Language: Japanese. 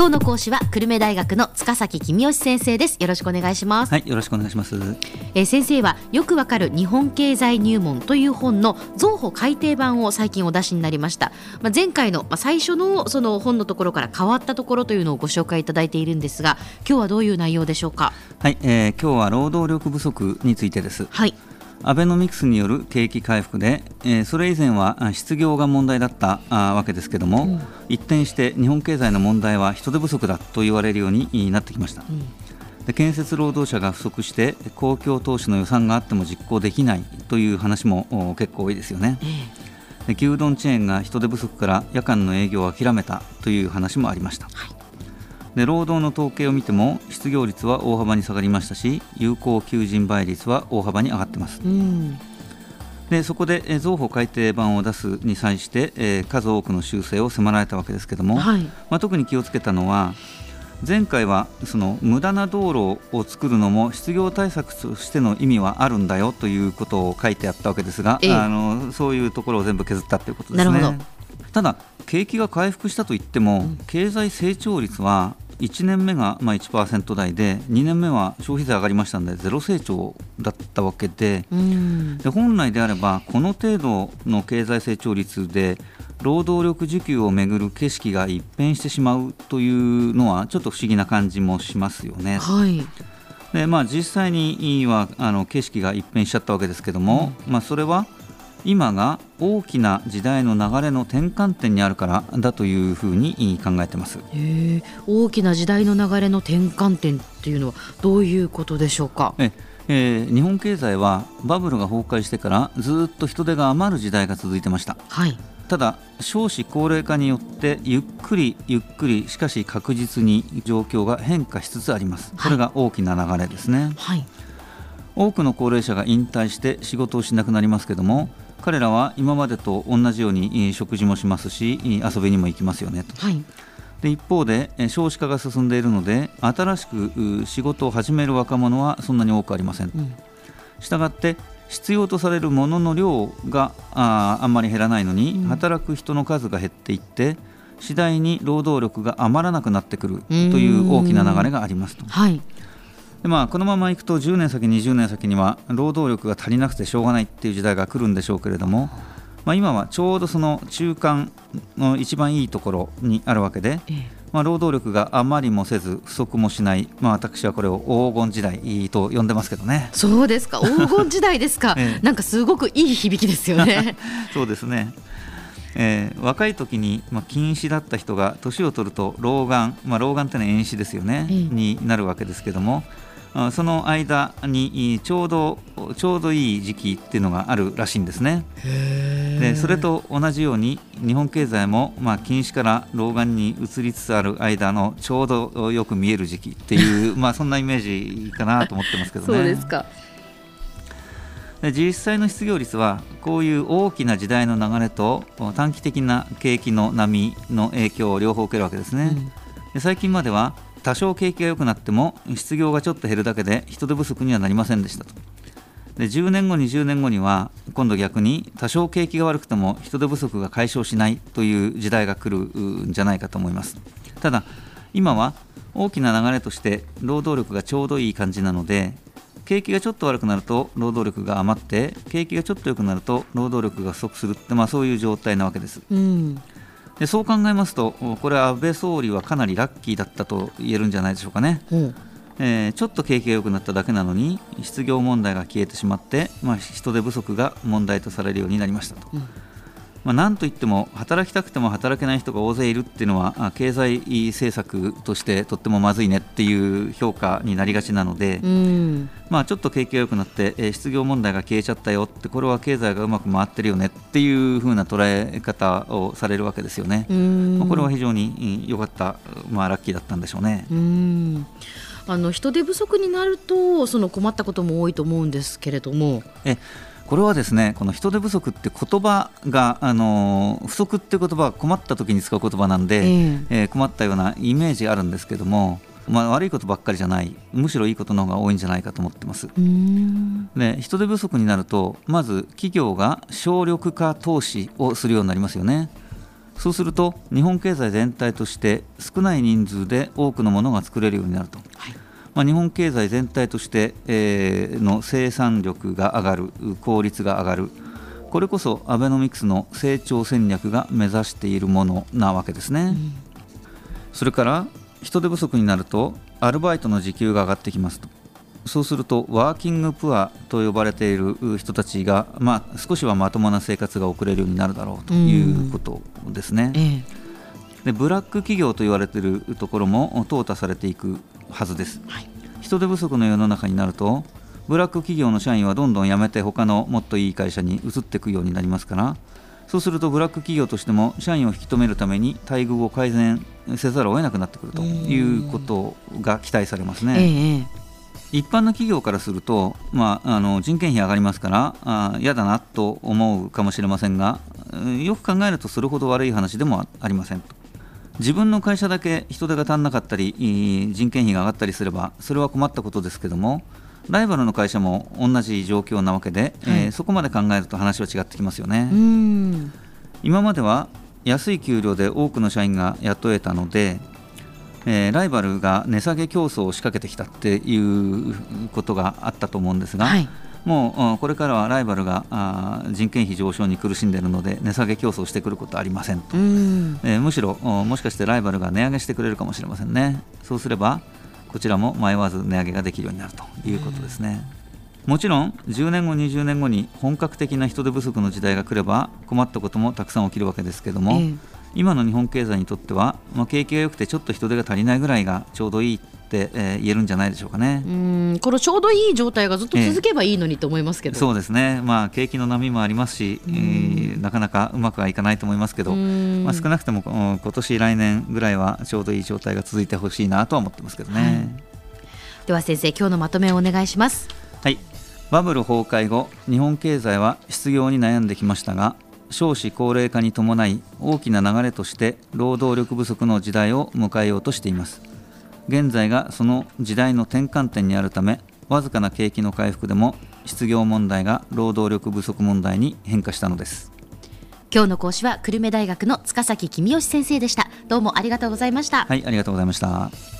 今日の講師は久留米大学の塚崎君吉先生です。よろしくお願いします。はいよろしくお願いします、えー、先生はよくわかる日本経済入門という本の増補改訂版を最近お出しになりました。まあ、前回の、まあ、最初のその本のところから変わったところというのをご紹介いただいているんですが今日はどういう内容でしょうか？はい、えー、今日は労働力不足についてです。はいアベノミクスによる景気回復で、えー、それ以前は失業が問題だったあわけですけども、うん、一転して日本経済の問題は人手不足だと言われるようになってきました、うん、で建設労働者が不足して公共投資の予算があっても実行できないという話も結構多いですよね、で牛丼チェーンが人手不足から夜間の営業を諦めたという話もありました、はいで労働の統計を見ても失業率は大幅に下がりましたし有効求人倍率は大幅に上がってます。うん。でそこで増補改定版を出すに際して、えー、数多くの修正を迫られたわけですけども、はい、まあ、特に気をつけたのは前回はその無駄な道路を作るのも失業対策としての意味はあるんだよということを書いてあったわけですが、ええ、あのそういうところを全部削ったということですね。ただ景気が回復したといっても、経済成長率は1年目がまあ1%台で2年目は消費税上がりましたのでゼロ成長だったわけでで本来であればこの程度の経済成長率で労働力需給をめぐる景色が一変してしまうというのはちょっと不思議な感じもしますよね。はい。でまあ、実際にはあの景色が一変しちゃったわけですけども、うん、まあ、それは今が大きな時代の流れの転換点にあるからだというふうに考えてます。大きな時代の流れの転換点っていうのはどういうことでしょうか？ええー、日本経済はバブルが崩壊してからずっと人手が余る時代が続いてました、はい、ただ少子高齢化によってゆっくりゆっくりしかし確実に状況が変化しつつあります。これが大きな流れですね、はい、多くの高齢者が引退して仕事をしなくなりますけども彼らは今までと同じように食事もしますし遊びにも行きますよねと。はいで一方で少子化が進んでいるので新しく仕事を始める若者はそんなに多くありません。したがって必要とされるものの量がああんまり減らないのに、うん、働く人の数が減っていって次第に労働力が余らなくなってくるという大きな流れがありますと。はいでまあ、このままいくと10年先、20年先には労働力が足りなくてしょうがないっていう時代が来るんでしょうけれども、まあ、今はちょうどその中間の一番いいところにあるわけで、まあ、労働力があまりもせず不足もしない、まあ、私はこれを黄金時代と呼んでますけどね。そうですか。黄金時代ですか、ええ、なんかすごくいい響きですよね。そうですね。えー、若い時に、まあ、近視だった人が年を取ると老眼、まあ、老眼ってのは遠視ですよね、になるわけですけども、その間にちょうどちょうどいい時期っていうのがあるらしいんですね。でそれと同じように日本経済も、まあ、近視から老眼に移りつつある間のちょうどよく見える時期っていう まあそんなイメージかなと思ってますけどね。そうですかで実際の失業率はこういう大きな時代の流れと短期的な景気の波の影響を両方受けるわけですね。うん、で最近までは多少景気が良くなっても失業がちょっと減るだけで人手不足にはなりませんでしたと。で10年後20年後には今度逆に多少景気が悪くても人手不足が解消しないという時代が来るんじゃないかと思います。ただ今は大きな流れとして労働力がちょうどいい感じなので景気がちょっと悪くなると労働力が余って景気がちょっと良くなると労働力が不足するって、まあ、そういう状態なわけです、うん。でそう考えますとこれは安倍総理はかなりラッキーだったと言えるんじゃないでしょうかね。うんえー、ちょっと景気が良くなっただけなのに失業問題が消えてしまって、まあ、人手不足が問題とされるようになりましたと。うんまあ、なんといっても働きたくても働けない人が大勢いるっていうのは経済政策としてとってもまずいねっていう評価になりがちなので、うん、まあ、ちょっと景気が良くなって、え失業問題が消えちゃったよってこれは経済がうまく回ってるよねっていう風な捉え方をされるわけですよね。まあ、これは非常に良かった、まあ、ラッキーだったんでしょうね。うんあの人手不足になるとその困ったことも多いと思うんですけれども。えこれはですねこの人手不足って言葉があの不足って言葉は困った時に使う言葉なんで、えー、えー、困ったようなイメージがあるんですけども、まあ、悪いことばっかりじゃないむしろいいことの方が多いんじゃないかと思ってます。で人手不足になるとまず企業が省力化投資をするようになりますよね。そうすると日本経済全体として少ない人数で多くのものが作れるようになると、はいまあ、日本経済全体として、えー、の生産力が上がる効率が上がる。これこそアベノミクスの成長戦略が目指しているものなわけですね、うん、それから人手不足になるとアルバイトの時給が上がってきますと。そうするとワーキングプアと呼ばれている人たちが、まあ、少しはまともな生活が送れるようになるだろうということですね。でブラック企業と言われているところも淘汰されていくはずです、はい、人手不足の世の中になるとブラック企業の社員はどんどん辞めて他のもっといい会社に移っていくようになりますから。そうするとブラック企業としても社員を引き止めるために待遇を改善せざるを得なくなってくるということが期待されますね。え一般の企業からすると、まあ、あの人件費上がりますから嫌だなと思うかもしれませんがよく考えるとそれほど悪い話でもありませんと自分の会社だけ人手が足んなかったり人件費が上がったりすればそれは困ったことですけどもライバルの会社も同じ状況なわけで、はい、えー、そこまで考えると話は違ってきますよね。今までは安い給料で多くの社員が雇えたのでえー、ライバルが値下げ競争を仕掛けてきたっていうことがあったと思うんですが、はい、もうこれからはライバルがあ人件費上昇に苦しんでいるので値下げ競争してくることはありませんと、えー、むしろもしかしてライバルが値上げしてくれるかもしれませんね。そうすればこちらも迷わず値上げができるようになるということですね。もちろん10年後、20年後に本格的な人手不足の時代が来れば困ったこともたくさん起きるわけですけども、えー今の日本経済にとっては、まあ、景気が良くてちょっと人手が足りないぐらいがちょうどいいって、えー、言えるんじゃないでしょうかね。うんこのちょうどいい状態がずっと続けばいいのにと思いますけど、えー、そうですね、まあ、景気の波もありますし、えー、なかなかうまくはいかないと思いますけど、まあ、少なくとも今年来年ぐらいはちょうどいい状態が続いてほしいなとは思ってますけどね、はい、では先生今日のまとめをお願いします。はい。バブル崩壊後日本経済は失業に悩んできましたが少子高齢化に伴い大きな流れとして労働力不足の時代を迎えようとしています。現在がその時代の転換点にあるためわずかな景気の回復でも失業問題が労働力不足問題に変化したのです。今日の講師は久留米大学の塚崎君吉先生でした。どうもありがとうございました。はいありがとうございました